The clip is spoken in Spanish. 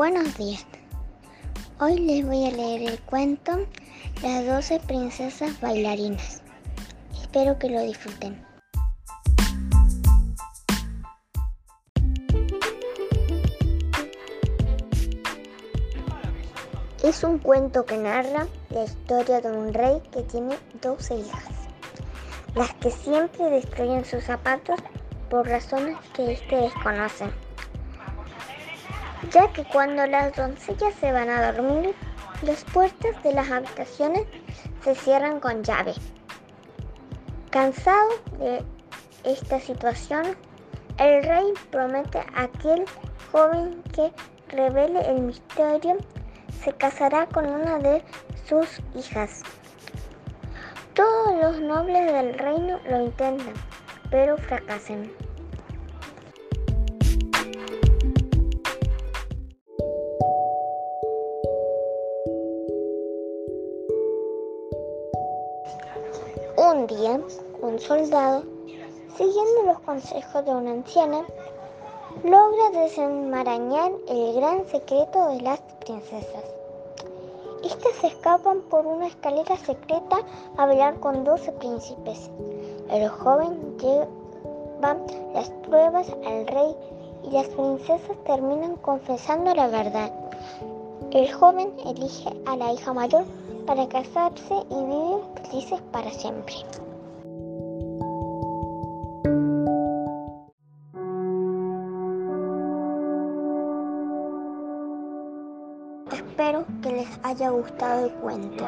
Buenos días. Hoy les voy a leer el cuento Las 12 princesas bailarinas. Espero que lo disfruten. Es un cuento que narra la historia de un rey que tiene 12 hijas, las que siempre destruyen sus zapatos por razones que éste desconoce ya que cuando las doncellas se van a dormir, las puertas de las habitaciones se cierran con llave. Cansado de esta situación, el rey promete a aquel joven que revele el misterio se casará con una de sus hijas. Todos los nobles del reino lo intentan, pero fracasan. Un día, un soldado, siguiendo los consejos de una anciana, logra desenmarañar el gran secreto de las princesas. Estas escapan por una escalera secreta a hablar con doce príncipes. El joven lleva las pruebas al rey y las princesas terminan confesando la verdad. El joven elige a la hija mayor para casarse y viven felices para siempre. Espero que les haya gustado el cuento.